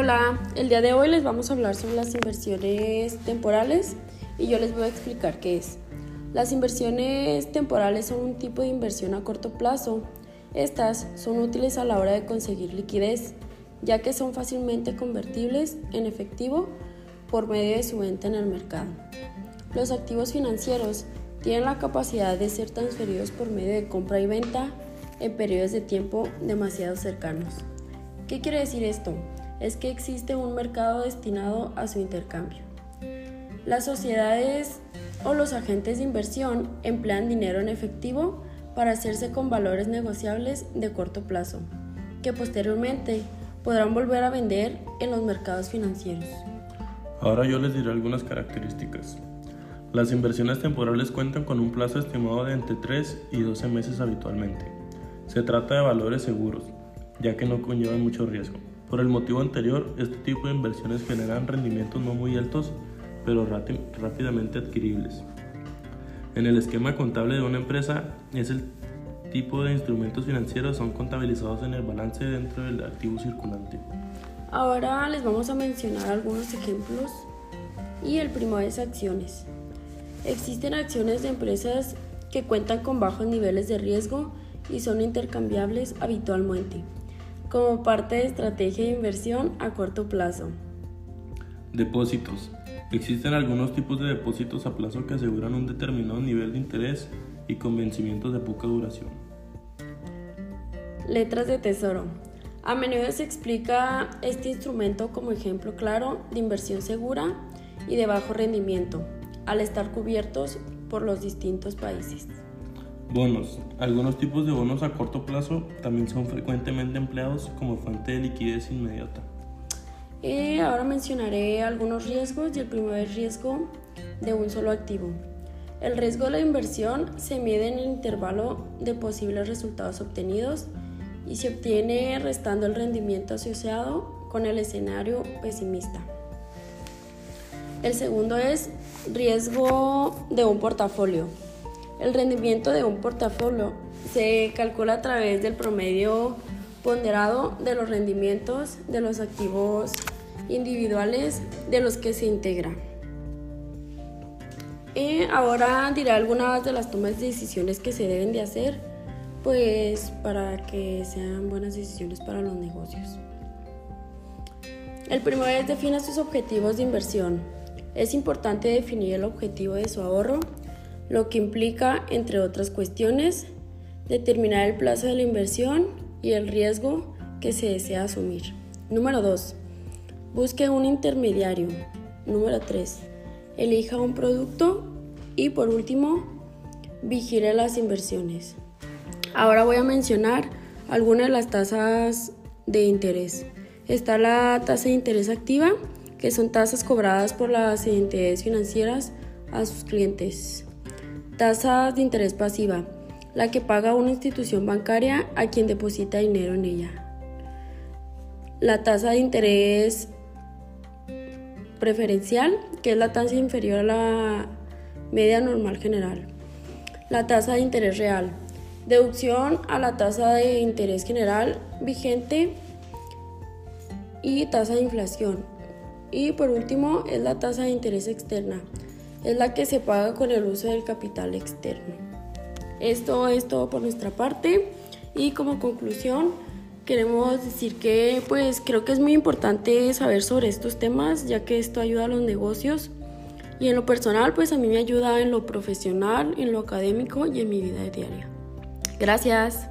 Hola, el día de hoy les vamos a hablar sobre las inversiones temporales y yo les voy a explicar qué es. Las inversiones temporales son un tipo de inversión a corto plazo. Estas son útiles a la hora de conseguir liquidez, ya que son fácilmente convertibles en efectivo por medio de su venta en el mercado. Los activos financieros tienen la capacidad de ser transferidos por medio de compra y venta en periodos de tiempo demasiado cercanos. ¿Qué quiere decir esto? Es que existe un mercado destinado a su intercambio. Las sociedades o los agentes de inversión emplean dinero en efectivo para hacerse con valores negociables de corto plazo, que posteriormente podrán volver a vender en los mercados financieros. Ahora yo les diré algunas características. Las inversiones temporales cuentan con un plazo estimado de entre 3 y 12 meses habitualmente. Se trata de valores seguros, ya que no conllevan mucho riesgo. Por el motivo anterior, este tipo de inversiones generan rendimientos no muy altos, pero rápidamente adquiribles. En el esquema contable de una empresa, es el tipo de instrumentos financieros son contabilizados en el balance dentro del activo circulante. Ahora les vamos a mencionar algunos ejemplos y el primero es acciones. Existen acciones de empresas que cuentan con bajos niveles de riesgo y son intercambiables habitualmente, como parte de estrategia de inversión a corto plazo. Depósitos. Existen algunos tipos de depósitos a plazo que aseguran un determinado nivel de interés y con vencimientos de poca duración. Letras de tesoro. A menudo se explica este instrumento como ejemplo claro de inversión segura y de bajo rendimiento, al estar cubiertos por los distintos países. Bonos. Algunos tipos de bonos a corto plazo también son frecuentemente empleados como fuente de liquidez inmediata. Eh, ahora mencionaré algunos riesgos y el primer riesgo de un solo activo. El riesgo de la inversión se mide en el intervalo de posibles resultados obtenidos y se obtiene restando el rendimiento asociado con el escenario pesimista. El segundo es riesgo de un portafolio. El rendimiento de un portafolio se calcula a través del promedio ponderado de los rendimientos de los activos individuales de los que se integra. Y ahora diré algunas de las tomas de decisiones que se deben de hacer, pues para que sean buenas decisiones para los negocios. El primero es definir sus objetivos de inversión. Es importante definir el objetivo de su ahorro lo que implica, entre otras cuestiones, determinar el plazo de la inversión y el riesgo que se desea asumir. Número 2. Busque un intermediario. Número 3. Elija un producto. Y por último, vigile las inversiones. Ahora voy a mencionar algunas de las tasas de interés. Está la tasa de interés activa, que son tasas cobradas por las entidades financieras a sus clientes. Tasa de interés pasiva, la que paga una institución bancaria a quien deposita dinero en ella. La tasa de interés preferencial, que es la tasa inferior a la media normal general. La tasa de interés real, deducción a la tasa de interés general vigente y tasa de inflación. Y por último es la tasa de interés externa, es la que se paga con el uso del capital externo. Esto es todo por nuestra parte y como conclusión queremos decir que pues creo que es muy importante saber sobre estos temas ya que esto ayuda a los negocios y en lo personal pues a mí me ayuda en lo profesional, en lo académico y en mi vida diaria. Gracias.